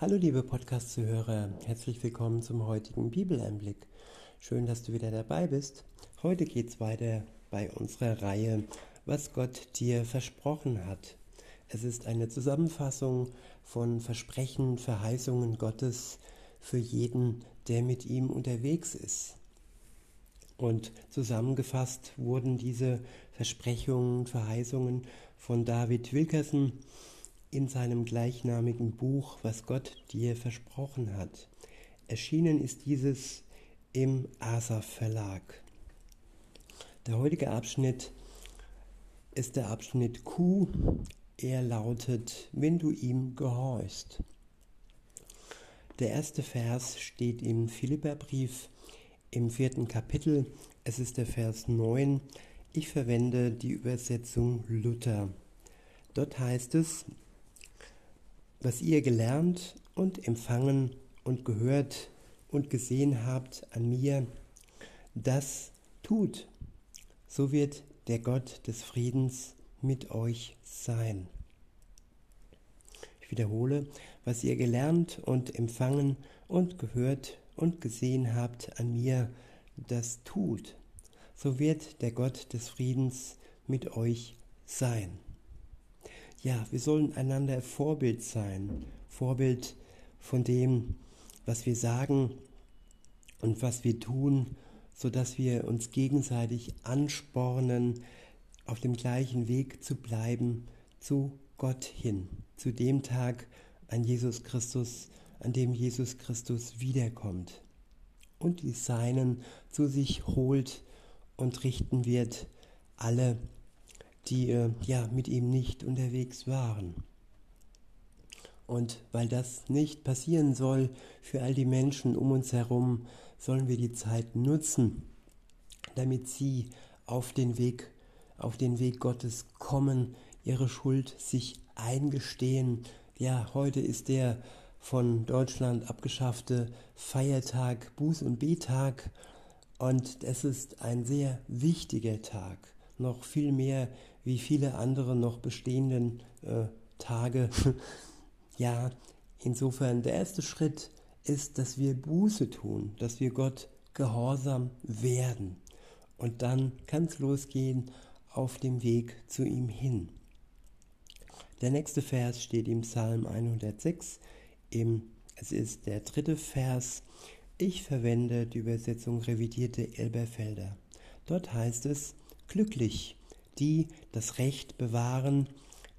Hallo liebe Podcast-Zuhörer, herzlich willkommen zum heutigen Bibeleinblick. Schön, dass du wieder dabei bist. Heute geht es weiter bei unserer Reihe, was Gott dir versprochen hat. Es ist eine Zusammenfassung von Versprechen, Verheißungen Gottes für jeden, der mit ihm unterwegs ist. Und zusammengefasst wurden diese Versprechungen, Verheißungen von David Wilkerson in seinem gleichnamigen Buch, was Gott dir versprochen hat. Erschienen ist dieses im Asaf Verlag. Der heutige Abschnitt ist der Abschnitt Q. Er lautet, wenn du ihm gehorchst. Der erste Vers steht im Philipperbrief im vierten Kapitel. Es ist der Vers 9. Ich verwende die Übersetzung Luther. Dort heißt es, was ihr gelernt und empfangen und gehört und gesehen habt an mir, das tut, so wird der Gott des Friedens mit euch sein. Ich wiederhole, was ihr gelernt und empfangen und gehört und gesehen habt an mir, das tut, so wird der Gott des Friedens mit euch sein ja, wir sollen einander Vorbild sein. Vorbild von dem, was wir sagen und was wir tun, sodass wir uns gegenseitig anspornen, auf dem gleichen Weg zu bleiben, zu Gott hin, zu dem Tag an Jesus Christus, an dem Jesus Christus wiederkommt und die Seinen zu sich holt und richten wird, alle die äh, ja mit ihm nicht unterwegs waren. Und weil das nicht passieren soll für all die Menschen um uns herum, sollen wir die Zeit nutzen, damit sie auf den Weg, auf den Weg Gottes kommen, ihre Schuld sich eingestehen. Ja, heute ist der von Deutschland abgeschaffte Feiertag, Buß- und Betag. Und es ist ein sehr wichtiger Tag, noch viel mehr wie viele andere noch bestehenden äh, Tage. ja, insofern der erste Schritt ist, dass wir Buße tun, dass wir Gott gehorsam werden. Und dann kann es losgehen auf dem Weg zu ihm hin. Der nächste Vers steht im Psalm 106. Im, es ist der dritte Vers. Ich verwende die Übersetzung revidierte Elberfelder. Dort heißt es, glücklich die das Recht bewahren,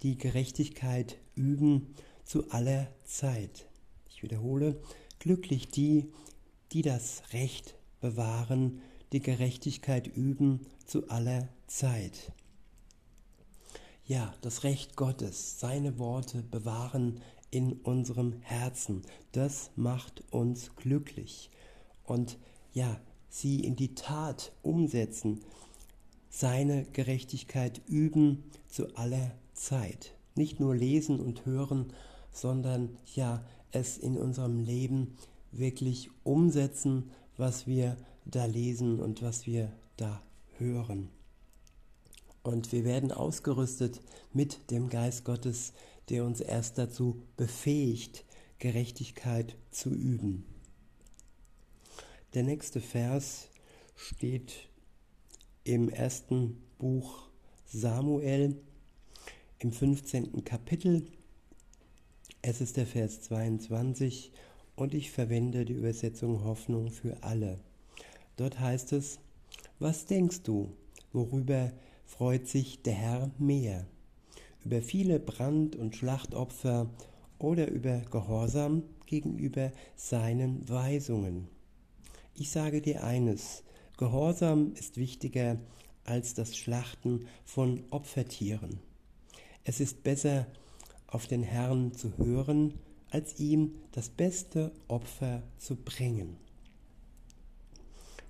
die Gerechtigkeit üben zu aller Zeit. Ich wiederhole, glücklich die, die das Recht bewahren, die Gerechtigkeit üben zu aller Zeit. Ja, das Recht Gottes, seine Worte bewahren in unserem Herzen, das macht uns glücklich. Und ja, sie in die Tat umsetzen, seine Gerechtigkeit üben zu aller Zeit. Nicht nur lesen und hören, sondern ja, es in unserem Leben wirklich umsetzen, was wir da lesen und was wir da hören. Und wir werden ausgerüstet mit dem Geist Gottes, der uns erst dazu befähigt, Gerechtigkeit zu üben. Der nächste Vers steht im ersten Buch Samuel im 15. Kapitel. Es ist der Vers 22 und ich verwende die Übersetzung Hoffnung für alle. Dort heißt es, was denkst du, worüber freut sich der Herr mehr? Über viele Brand- und Schlachtopfer oder über Gehorsam gegenüber seinen Weisungen? Ich sage dir eines, Gehorsam ist wichtiger als das Schlachten von Opfertieren. Es ist besser, auf den Herrn zu hören, als ihm das beste Opfer zu bringen.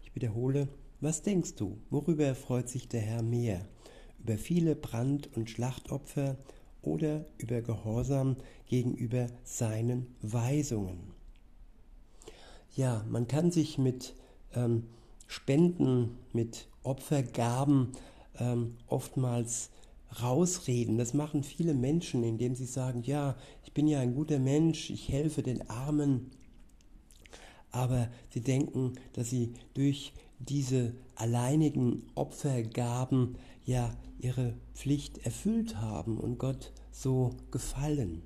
Ich wiederhole, was denkst du, worüber freut sich der Herr mehr? Über viele Brand- und Schlachtopfer oder über Gehorsam gegenüber seinen Weisungen? Ja, man kann sich mit ähm, Spenden, mit Opfergaben ähm, oftmals rausreden. Das machen viele Menschen, indem sie sagen, ja, ich bin ja ein guter Mensch, ich helfe den Armen. Aber sie denken, dass sie durch diese alleinigen Opfergaben ja ihre Pflicht erfüllt haben und Gott so gefallen.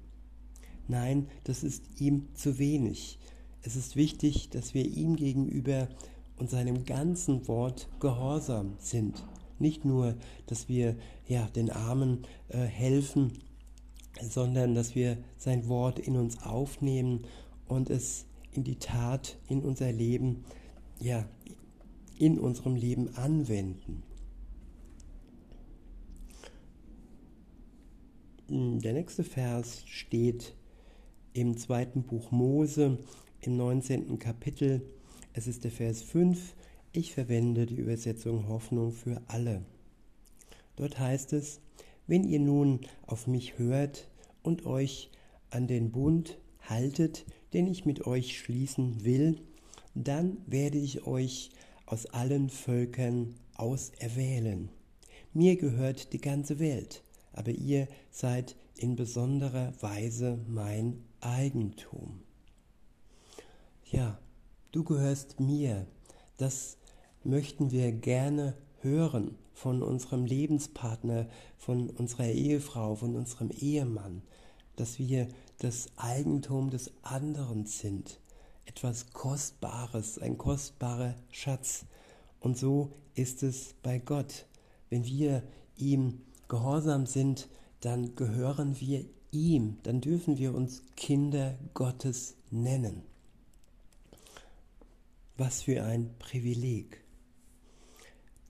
Nein, das ist ihm zu wenig. Es ist wichtig, dass wir ihm gegenüber und seinem ganzen Wort gehorsam sind. Nicht nur, dass wir ja, den Armen äh, helfen, sondern dass wir sein Wort in uns aufnehmen und es in die Tat, in unser Leben, ja, in unserem Leben anwenden. Der nächste Vers steht im zweiten Buch Mose im 19. Kapitel. Es ist der Vers 5. Ich verwende die Übersetzung Hoffnung für alle. Dort heißt es, wenn ihr nun auf mich hört und euch an den Bund haltet, den ich mit euch schließen will, dann werde ich euch aus allen Völkern auserwählen. Mir gehört die ganze Welt, aber ihr seid in besonderer Weise mein Eigentum. Ja, du gehörst mir. Das möchten wir gerne hören von unserem Lebenspartner, von unserer Ehefrau, von unserem Ehemann, dass wir das Eigentum des anderen sind, etwas Kostbares, ein kostbarer Schatz. Und so ist es bei Gott. Wenn wir ihm gehorsam sind, dann gehören wir ihm, dann dürfen wir uns Kinder Gottes nennen. Was für ein Privileg.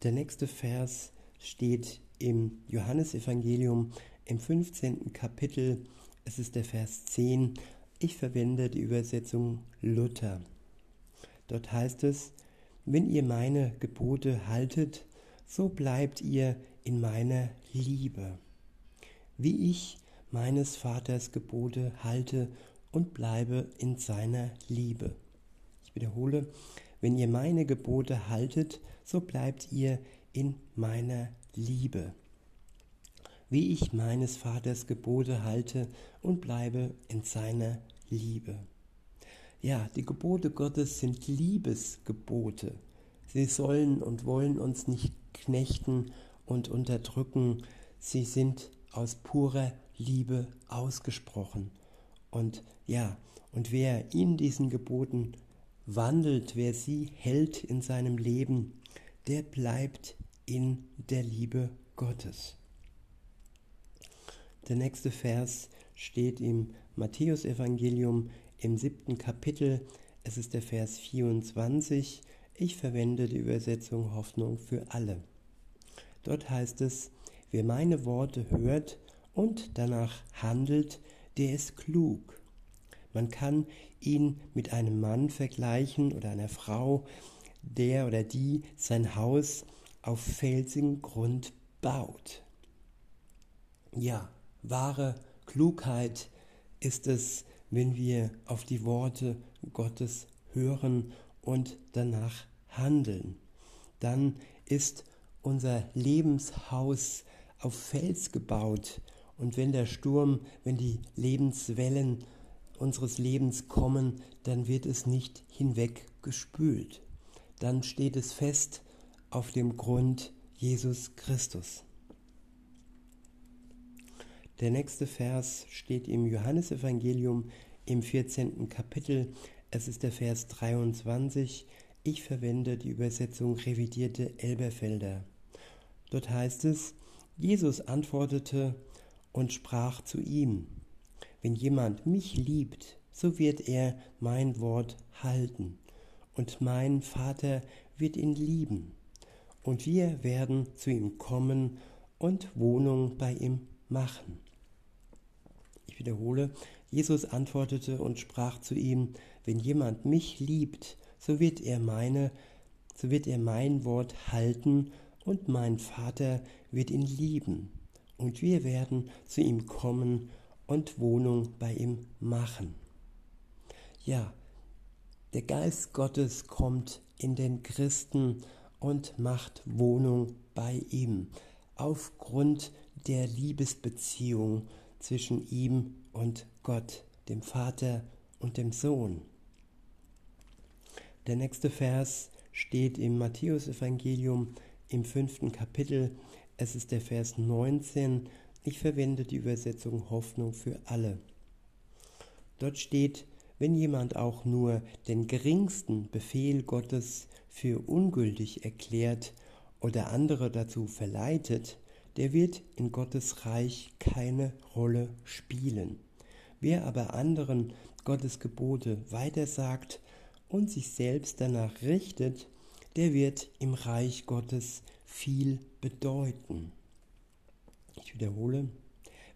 Der nächste Vers steht im Johannesevangelium im 15. Kapitel. Es ist der Vers 10. Ich verwende die Übersetzung Luther. Dort heißt es, wenn ihr meine Gebote haltet, so bleibt ihr in meiner Liebe, wie ich meines Vaters Gebote halte und bleibe in seiner Liebe. Wiederhole, wenn ihr meine Gebote haltet, so bleibt ihr in meiner Liebe. Wie ich meines Vaters Gebote halte und bleibe in seiner Liebe. Ja, die Gebote Gottes sind Liebesgebote. Sie sollen und wollen uns nicht knechten und unterdrücken. Sie sind aus purer Liebe ausgesprochen. Und ja, und wer in diesen Geboten wandelt, wer sie hält in seinem Leben, der bleibt in der Liebe Gottes. Der nächste Vers steht im Matthäusevangelium im siebten Kapitel. Es ist der Vers 24. Ich verwende die Übersetzung Hoffnung für alle. Dort heißt es, wer meine Worte hört und danach handelt, der ist klug. Man kann ihn mit einem Mann vergleichen oder einer Frau, der oder die sein Haus auf felsigen Grund baut. Ja, wahre Klugheit ist es, wenn wir auf die Worte Gottes hören und danach handeln. Dann ist unser Lebenshaus auf Fels gebaut und wenn der Sturm, wenn die Lebenswellen unseres Lebens kommen, dann wird es nicht hinweggespült. Dann steht es fest auf dem Grund Jesus Christus. Der nächste Vers steht im Johannesevangelium im 14. Kapitel. Es ist der Vers 23. Ich verwende die Übersetzung revidierte Elberfelder. Dort heißt es, Jesus antwortete und sprach zu ihm, wenn jemand mich liebt, so wird er mein Wort halten, und mein Vater wird ihn lieben, und wir werden zu ihm kommen und Wohnung bei ihm machen. Ich wiederhole, Jesus antwortete und sprach zu ihm, wenn jemand mich liebt, so wird er meine, so wird er mein Wort halten, und mein Vater wird ihn lieben, und wir werden zu ihm kommen und Wohnung bei ihm machen. Ja, der Geist Gottes kommt in den Christen und macht Wohnung bei ihm aufgrund der Liebesbeziehung zwischen ihm und Gott, dem Vater und dem Sohn. Der nächste Vers steht im Matthäusevangelium im fünften Kapitel. Es ist der Vers 19. Ich verwende die Übersetzung Hoffnung für alle. Dort steht, wenn jemand auch nur den geringsten Befehl Gottes für ungültig erklärt oder andere dazu verleitet, der wird in Gottes Reich keine Rolle spielen. Wer aber anderen Gottes Gebote weitersagt und sich selbst danach richtet, der wird im Reich Gottes viel bedeuten. Ich wiederhole,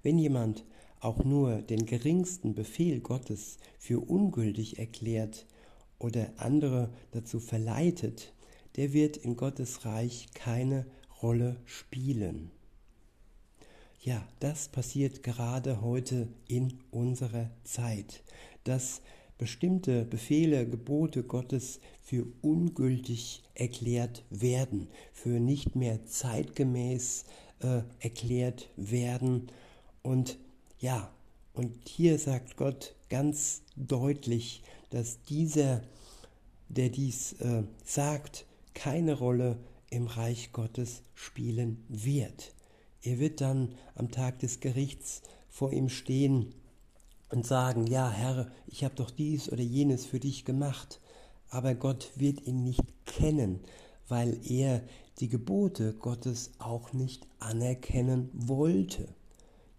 wenn jemand auch nur den geringsten Befehl Gottes für ungültig erklärt oder andere dazu verleitet, der wird in Gottes Reich keine Rolle spielen. Ja, das passiert gerade heute in unserer Zeit, dass bestimmte Befehle, Gebote Gottes für ungültig erklärt werden, für nicht mehr zeitgemäß äh, erklärt werden. Und ja, und hier sagt Gott ganz deutlich, dass dieser, der dies äh, sagt, keine Rolle im Reich Gottes spielen wird. Er wird dann am Tag des Gerichts vor ihm stehen und sagen, ja Herr, ich habe doch dies oder jenes für dich gemacht, aber Gott wird ihn nicht kennen, weil er die Gebote Gottes auch nicht anerkennen wollte.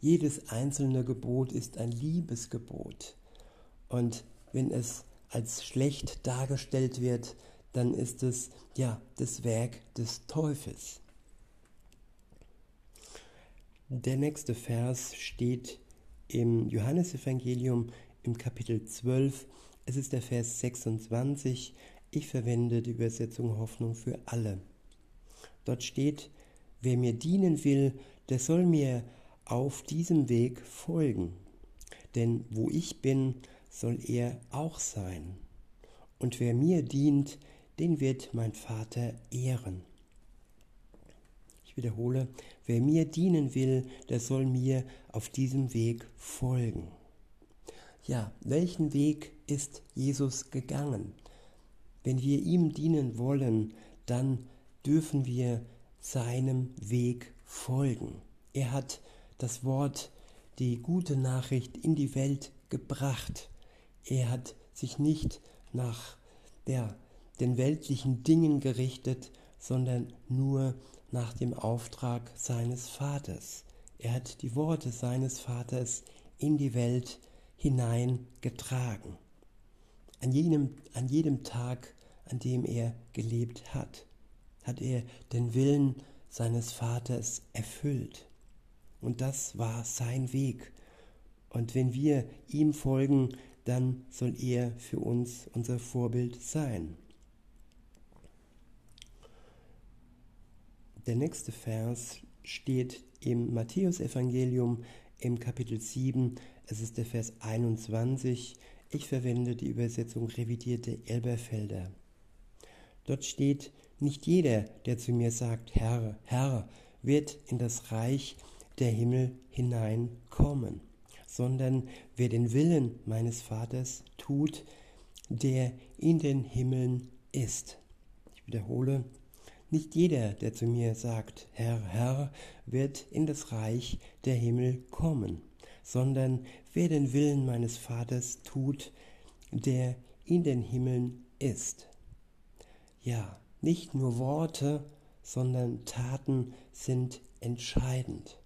Jedes einzelne Gebot ist ein Liebesgebot. Und wenn es als schlecht dargestellt wird, dann ist es ja das Werk des Teufels. Der nächste Vers steht im Johannesevangelium im Kapitel 12. Es ist der Vers 26. Ich verwende die Übersetzung Hoffnung für alle. Dort steht, wer mir dienen will, der soll mir auf diesem Weg folgen. Denn wo ich bin, soll er auch sein. Und wer mir dient, den wird mein Vater ehren. Ich wiederhole, wer mir dienen will, der soll mir auf diesem Weg folgen. Ja, welchen Weg ist Jesus gegangen? Wenn wir ihm dienen wollen, dann dürfen wir seinem Weg folgen. Er hat das Wort, die gute Nachricht in die Welt gebracht. Er hat sich nicht nach der, den weltlichen Dingen gerichtet, sondern nur nach dem Auftrag seines Vaters. Er hat die Worte seines Vaters in die Welt hineingetragen. An jedem, an jedem Tag, an dem er gelebt hat, hat er den Willen seines Vaters erfüllt. Und das war sein Weg. Und wenn wir ihm folgen, dann soll er für uns unser Vorbild sein. Der nächste Vers steht im Matthäusevangelium im Kapitel 7. Es ist der Vers 21. Ich verwende die Übersetzung revidierte Elberfelder. Dort steht, nicht jeder, der zu mir sagt, Herr, Herr, wird in das Reich der Himmel hineinkommen, sondern wer den Willen meines Vaters tut, der in den Himmeln ist. Ich wiederhole, nicht jeder, der zu mir sagt, Herr, Herr, wird in das Reich der Himmel kommen, sondern wer den Willen meines Vaters tut, der in den Himmeln ist. Ja, nicht nur Worte, sondern Taten sind entscheidend.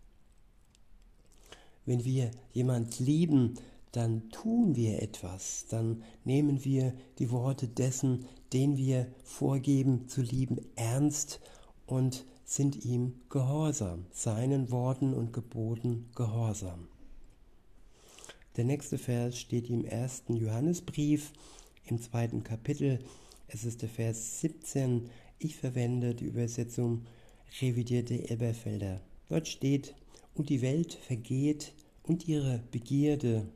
Wenn wir jemand lieben, dann tun wir etwas, dann nehmen wir die Worte dessen, den wir vorgeben zu lieben, ernst und sind ihm gehorsam, seinen Worten und Geboten gehorsam. Der nächste Vers steht im ersten Johannesbrief im zweiten Kapitel. Es ist der Vers 17. Ich verwende die Übersetzung revidierte Eberfelder. Dort steht, und die Welt vergeht und ihre Begierde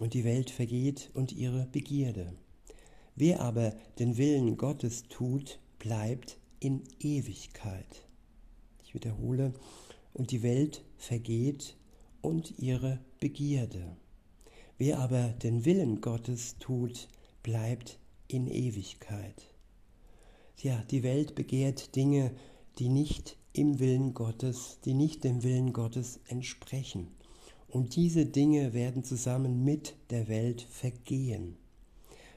und die Welt vergeht und ihre Begierde. Wer aber den Willen Gottes tut, bleibt in Ewigkeit. Ich wiederhole, und die Welt vergeht und ihre Begierde. Wer aber den Willen Gottes tut, bleibt in Ewigkeit. Ja, die Welt begehrt Dinge, die nicht im Willen Gottes, die nicht dem Willen Gottes entsprechen. Und diese Dinge werden zusammen mit der Welt vergehen.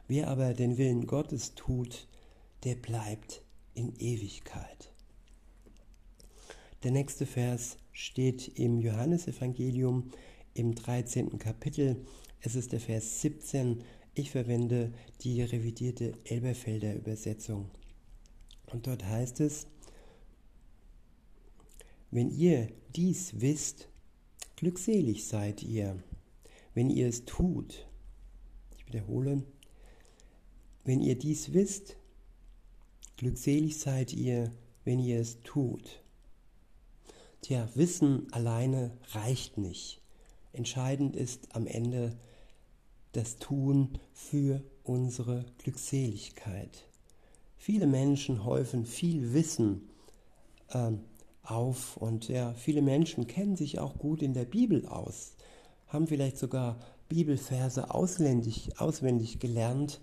Wer aber den Willen Gottes tut, der bleibt in Ewigkeit. Der nächste Vers steht im Johannesevangelium im 13. Kapitel. Es ist der Vers 17. Ich verwende die revidierte Elberfelder Übersetzung. Und dort heißt es, wenn ihr dies wisst, glückselig seid ihr, wenn ihr es tut. Ich wiederhole, wenn ihr dies wisst, glückselig seid ihr, wenn ihr es tut. Tja, Wissen alleine reicht nicht. Entscheidend ist am Ende das Tun für unsere Glückseligkeit. Viele Menschen häufen viel Wissen ähm, auf und ja, viele Menschen kennen sich auch gut in der Bibel aus, haben vielleicht sogar Bibelverse auswendig, auswendig gelernt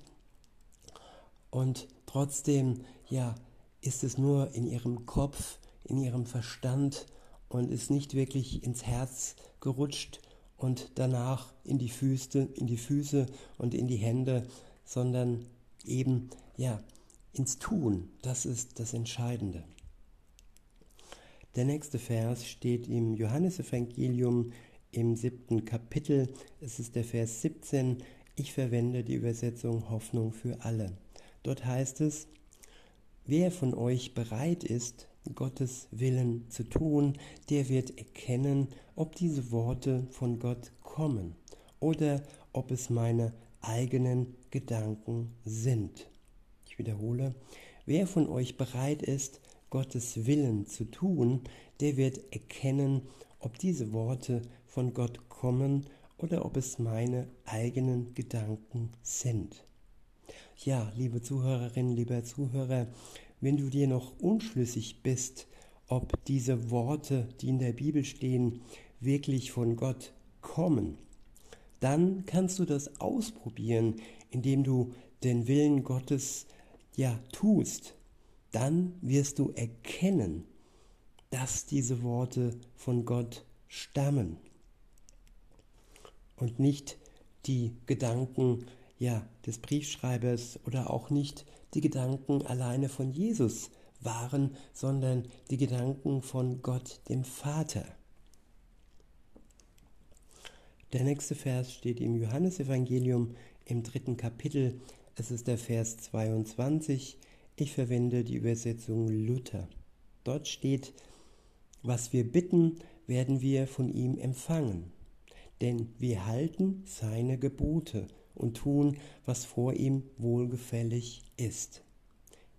und trotzdem ja, ist es nur in ihrem Kopf, in ihrem Verstand und ist nicht wirklich ins Herz gerutscht und danach in die Füße, in die Füße und in die Hände, sondern eben ja ins Tun. Das ist das Entscheidende. Der nächste Vers steht im Johannesevangelium im siebten Kapitel. Es ist der Vers 17. Ich verwende die Übersetzung Hoffnung für alle. Dort heißt es, wer von euch bereit ist, Gottes Willen zu tun, der wird erkennen, ob diese Worte von Gott kommen oder ob es meine eigenen Gedanken sind. Ich wiederhole, wer von euch bereit ist, Gottes Willen zu tun, der wird erkennen, ob diese Worte von Gott kommen oder ob es meine eigenen Gedanken sind. Ja, liebe Zuhörerinnen, lieber Zuhörer, wenn du dir noch unschlüssig bist, ob diese Worte, die in der Bibel stehen, wirklich von Gott kommen, dann kannst du das ausprobieren, indem du den Willen Gottes ja tust. Dann wirst du erkennen, dass diese Worte von Gott stammen und nicht die Gedanken ja, des Briefschreibers oder auch nicht die Gedanken alleine von Jesus waren, sondern die Gedanken von Gott dem Vater. Der nächste Vers steht im Johannesevangelium im dritten Kapitel. Es ist der Vers 22. Ich verwende die Übersetzung Luther. Dort steht, was wir bitten, werden wir von ihm empfangen, denn wir halten seine Gebote und tun, was vor ihm wohlgefällig ist.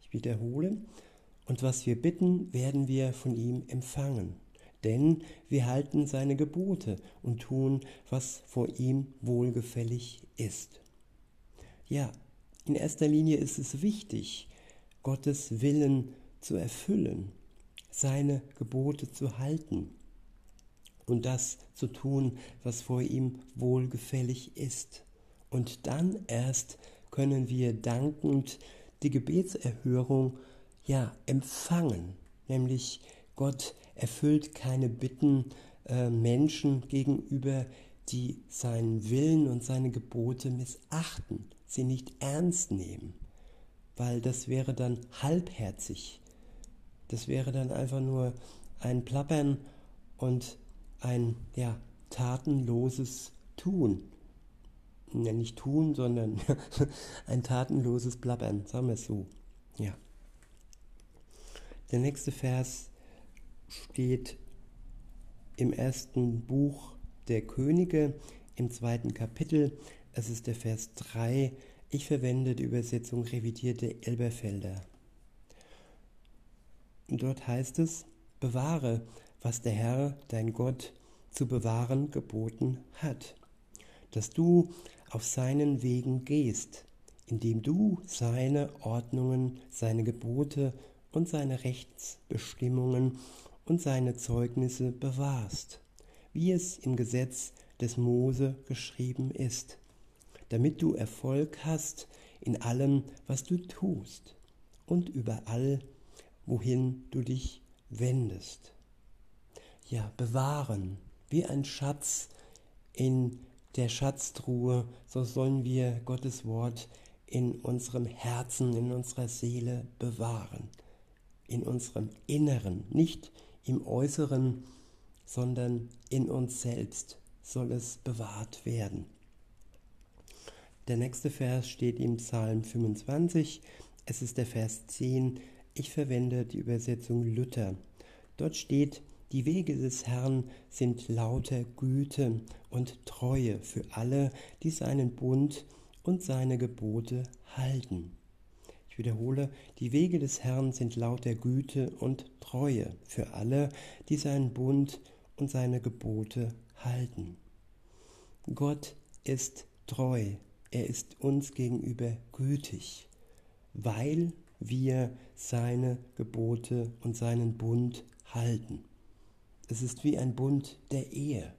Ich wiederhole, und was wir bitten, werden wir von ihm empfangen. Denn wir halten seine Gebote und tun, was vor ihm wohlgefällig ist. Ja, in erster Linie ist es wichtig, Gottes Willen zu erfüllen, seine Gebote zu halten und das zu tun, was vor ihm wohlgefällig ist. Und dann erst können wir dankend die Gebetserhörung ja empfangen, nämlich Gott erfüllt keine Bitten äh, Menschen gegenüber, die seinen Willen und seine Gebote missachten, sie nicht ernst nehmen, weil das wäre dann halbherzig. Das wäre dann einfach nur ein Plappern und ein ja, tatenloses Tun ja, nicht tun, sondern ein tatenloses Blabbern, sagen wir es so. Ja. Der nächste Vers steht im ersten Buch der Könige, im zweiten Kapitel. Es ist der Vers 3. Ich verwende die Übersetzung revidierte Elberfelder. Dort heißt es, bewahre, was der Herr, dein Gott, zu bewahren geboten hat, dass du auf seinen Wegen gehst, indem du seine Ordnungen, seine Gebote und seine Rechtsbestimmungen und seine Zeugnisse bewahrst, wie es im Gesetz des Mose geschrieben ist, damit du Erfolg hast in allem, was du tust und überall, wohin du dich wendest. Ja, bewahren, wie ein Schatz in der Schatztruhe, so sollen wir Gottes Wort in unserem Herzen, in unserer Seele bewahren, in unserem Inneren, nicht im Äußeren, sondern in uns selbst soll es bewahrt werden. Der nächste Vers steht im Psalm 25, es ist der Vers 10, ich verwende die Übersetzung Luther. Dort steht, die Wege des Herrn sind lauter Güte und Treue für alle, die seinen Bund und seine Gebote halten. Ich wiederhole, die Wege des Herrn sind lauter Güte und Treue für alle, die seinen Bund und seine Gebote halten. Gott ist treu, er ist uns gegenüber gütig, weil wir seine Gebote und seinen Bund halten. Es ist wie ein Bund der Ehe.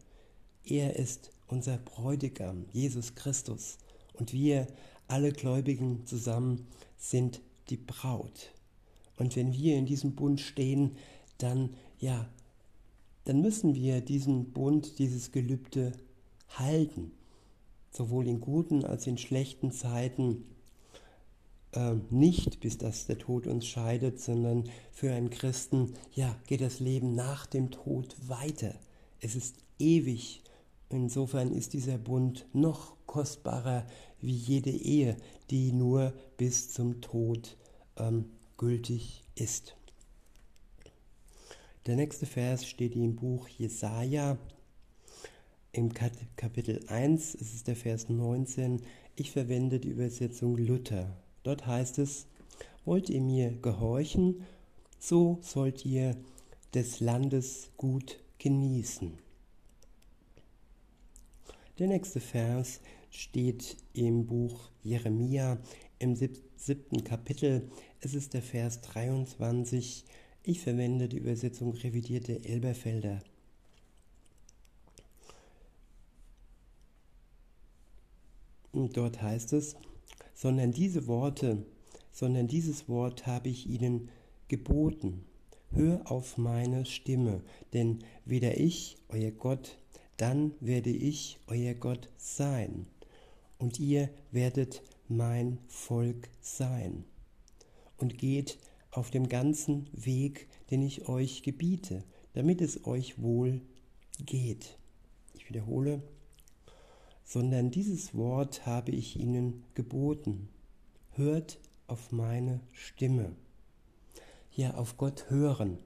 Er ist unser Bräutigam, Jesus Christus, und wir alle Gläubigen zusammen sind die Braut. Und wenn wir in diesem Bund stehen, dann ja, dann müssen wir diesen Bund, dieses Gelübde halten, sowohl in guten als in schlechten Zeiten. Äh, nicht bis dass der Tod uns scheidet, sondern für einen Christen, ja, geht das Leben nach dem Tod weiter. Es ist ewig. Insofern ist dieser Bund noch kostbarer wie jede Ehe, die nur bis zum Tod ähm, gültig ist. Der nächste Vers steht im Buch Jesaja im Kapitel 1, es ist der Vers 19. Ich verwende die Übersetzung Luther. Dort heißt es: Wollt ihr mir gehorchen, so sollt ihr des Landes gut genießen. Der nächste Vers steht im Buch Jeremia im siebten Kapitel. Es ist der Vers 23. Ich verwende die Übersetzung revidierte Elberfelder. Und dort heißt es, sondern diese Worte, sondern dieses Wort habe ich ihnen geboten. Hör auf meine Stimme, denn weder ich, euer Gott, dann werde ich euer Gott sein und ihr werdet mein Volk sein. Und geht auf dem ganzen Weg, den ich euch gebiete, damit es euch wohl geht. Ich wiederhole, sondern dieses Wort habe ich ihnen geboten. Hört auf meine Stimme. Ja, auf Gott hören.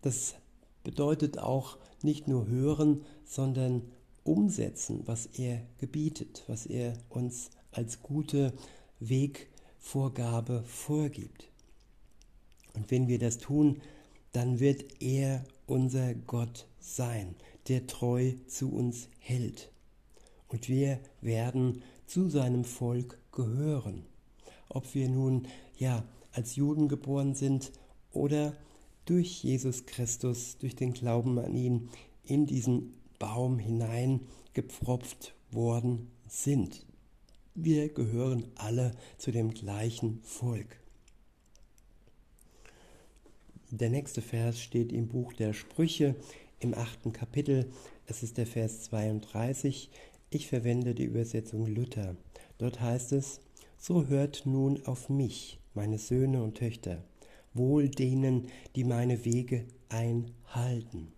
Das bedeutet auch nicht nur hören, sondern umsetzen, was er gebietet, was er uns als gute Wegvorgabe vorgibt. Und wenn wir das tun, dann wird er unser Gott sein, der treu zu uns hält. Und wir werden zu seinem Volk gehören. Ob wir nun ja als Juden geboren sind oder durch Jesus Christus, durch den Glauben an ihn in diesen Baum hineingepfropft worden sind. Wir gehören alle zu dem gleichen Volk. Der nächste Vers steht im Buch der Sprüche im achten Kapitel. Es ist der Vers 32. Ich verwende die Übersetzung Luther. Dort heißt es, so hört nun auf mich, meine Söhne und Töchter, wohl denen, die meine Wege einhalten.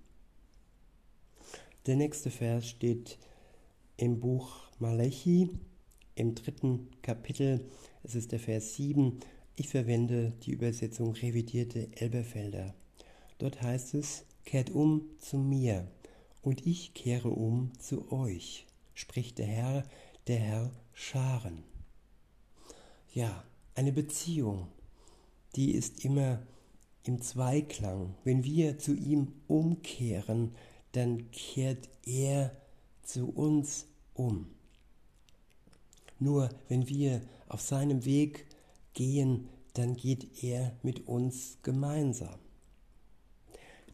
Der nächste Vers steht im Buch Malechi im dritten Kapitel. Es ist der Vers 7. Ich verwende die Übersetzung revidierte Elberfelder. Dort heißt es, kehrt um zu mir und ich kehre um zu euch, spricht der Herr, der Herr Scharen. Ja, eine Beziehung, die ist immer im Zweiklang. Wenn wir zu ihm umkehren, dann kehrt er zu uns um. Nur wenn wir auf seinem Weg gehen, dann geht er mit uns gemeinsam.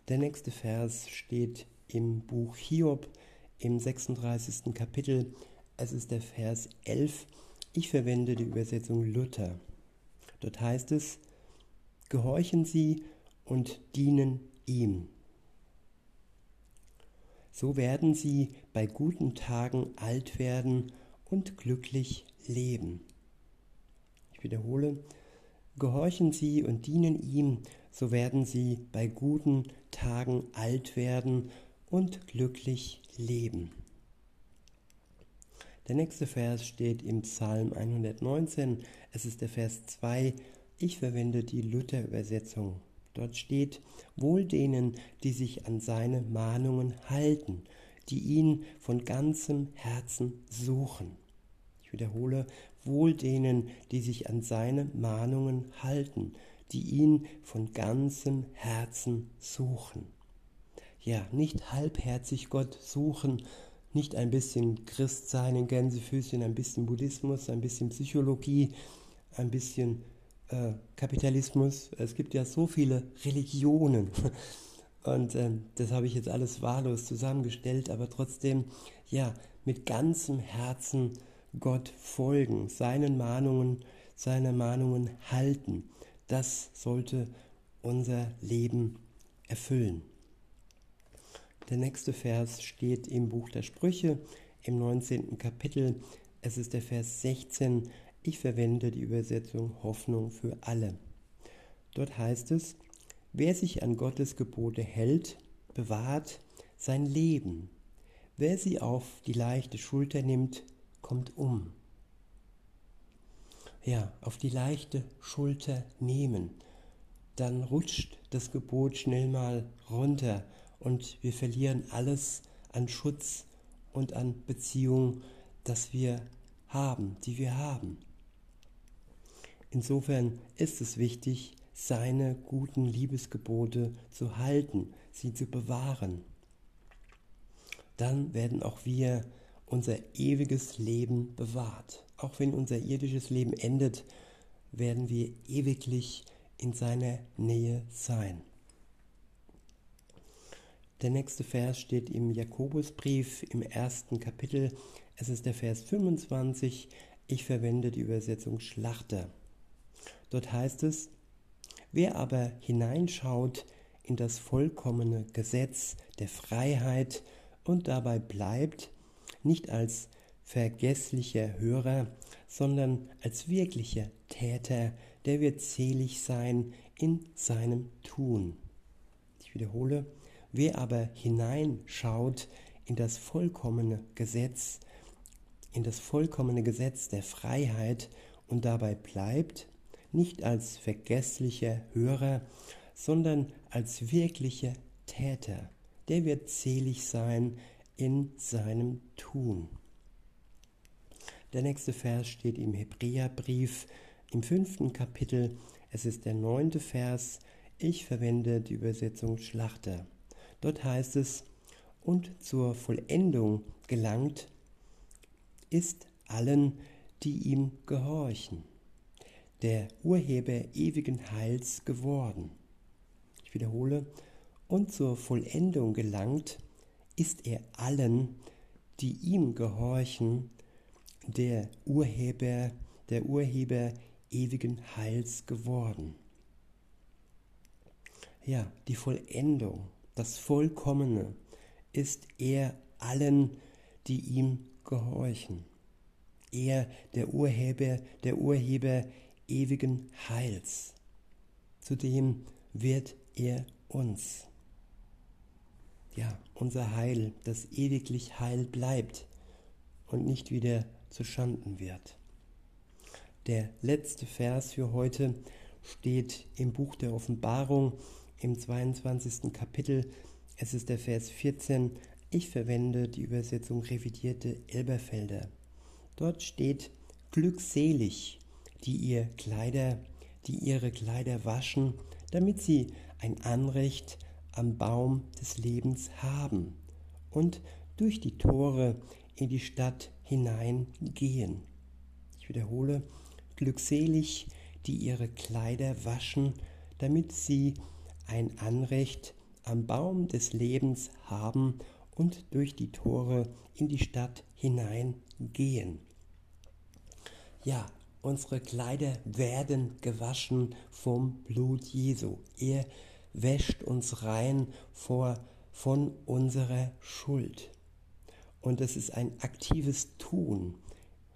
Der nächste Vers steht im Buch Hiob im 36. Kapitel. Es ist der Vers 11. Ich verwende die Übersetzung Luther. Dort heißt es, gehorchen Sie und dienen ihm. So werden Sie bei guten Tagen alt werden und glücklich leben. Ich wiederhole, gehorchen Sie und dienen ihm, so werden Sie bei guten Tagen alt werden und glücklich leben. Der nächste Vers steht im Psalm 119. Es ist der Vers 2. Ich verwende die Luther-Übersetzung. Dort steht, wohl denen, die sich an seine Mahnungen halten, die ihn von ganzem Herzen suchen. Ich wiederhole, wohl denen, die sich an seine Mahnungen halten, die ihn von ganzem Herzen suchen. Ja, nicht halbherzig Gott suchen, nicht ein bisschen Christsein in Gänsefüßchen, ein bisschen Buddhismus, ein bisschen Psychologie, ein bisschen äh, Kapitalismus. Es gibt ja so viele Religionen. Und äh, das habe ich jetzt alles wahllos zusammengestellt, aber trotzdem, ja, mit ganzem Herzen Gott folgen, seinen Mahnungen, seine Mahnungen halten. Das sollte unser Leben erfüllen. Der nächste Vers steht im Buch der Sprüche im 19. Kapitel. Es ist der Vers 16. Ich verwende die Übersetzung Hoffnung für alle. Dort heißt es, wer sich an Gottes Gebote hält, bewahrt sein Leben. Wer sie auf die leichte Schulter nimmt, kommt um. Ja, auf die leichte Schulter nehmen. Dann rutscht das Gebot schnell mal runter und wir verlieren alles an Schutz und an Beziehung, das wir haben, die wir haben. Insofern ist es wichtig, seine guten Liebesgebote zu halten, sie zu bewahren. Dann werden auch wir unser ewiges Leben bewahrt. Auch wenn unser irdisches Leben endet, werden wir ewiglich in seiner Nähe sein. Der nächste Vers steht im Jakobusbrief im ersten Kapitel. Es ist der Vers 25. Ich verwende die Übersetzung Schlachter. Dort heißt es, wer aber hineinschaut in das vollkommene Gesetz der Freiheit und dabei bleibt, nicht als vergesslicher Hörer, sondern als wirklicher Täter, der wird selig sein in seinem Tun. Ich wiederhole, wer aber hineinschaut in das vollkommene Gesetz, in das vollkommene Gesetz der Freiheit und dabei bleibt, nicht als vergesslicher Hörer, sondern als wirklicher Täter. Der wird selig sein in seinem Tun. Der nächste Vers steht im Hebräerbrief im fünften Kapitel. Es ist der neunte Vers. Ich verwende die Übersetzung Schlachter. Dort heißt es, und zur Vollendung gelangt ist allen, die ihm gehorchen der Urheber ewigen Heils geworden. Ich wiederhole, und zur Vollendung gelangt ist er allen, die ihm gehorchen, der Urheber, der Urheber ewigen Heils geworden. Ja, die Vollendung, das Vollkommene ist er allen, die ihm gehorchen. Er, der Urheber, der Urheber ewigen Heils. Zudem wird er uns. Ja, unser Heil, das ewiglich Heil bleibt und nicht wieder zu Schanden wird. Der letzte Vers für heute steht im Buch der Offenbarung im 22. Kapitel. Es ist der Vers 14. Ich verwende die Übersetzung revidierte Elberfelder. Dort steht glückselig die ihr Kleider, die ihre Kleider waschen, damit sie ein Anrecht am Baum des Lebens haben und durch die Tore in die Stadt hineingehen. Ich wiederhole, glückselig, die ihre Kleider waschen, damit sie ein Anrecht am Baum des Lebens haben und durch die Tore in die Stadt hineingehen. Ja, unsere Kleider werden gewaschen vom Blut Jesu. Er wäscht uns rein vor, von unserer Schuld. Und es ist ein aktives Tun.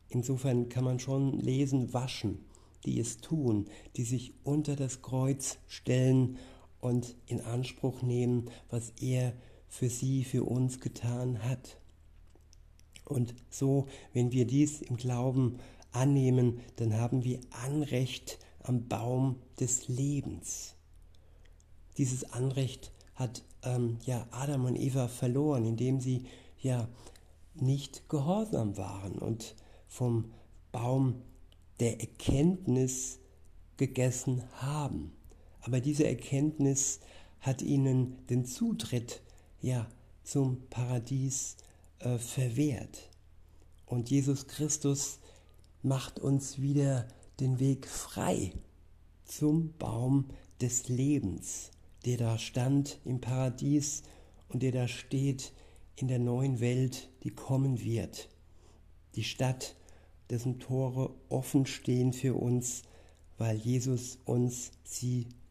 Insofern kann man schon lesen, waschen, die es tun, die sich unter das Kreuz stellen und in Anspruch nehmen, was er für sie, für uns getan hat. Und so, wenn wir dies im Glauben annehmen, dann haben wir Anrecht am Baum des Lebens. Dieses Anrecht hat ähm, ja Adam und Eva verloren, indem sie ja nicht gehorsam waren und vom Baum der Erkenntnis gegessen haben. Aber diese Erkenntnis hat ihnen den Zutritt ja zum Paradies äh, verwehrt. Und Jesus Christus macht uns wieder den Weg frei zum Baum des Lebens, der da stand im Paradies und der da steht in der neuen Welt, die kommen wird. Die Stadt, dessen Tore offen stehen für uns, weil Jesus uns sie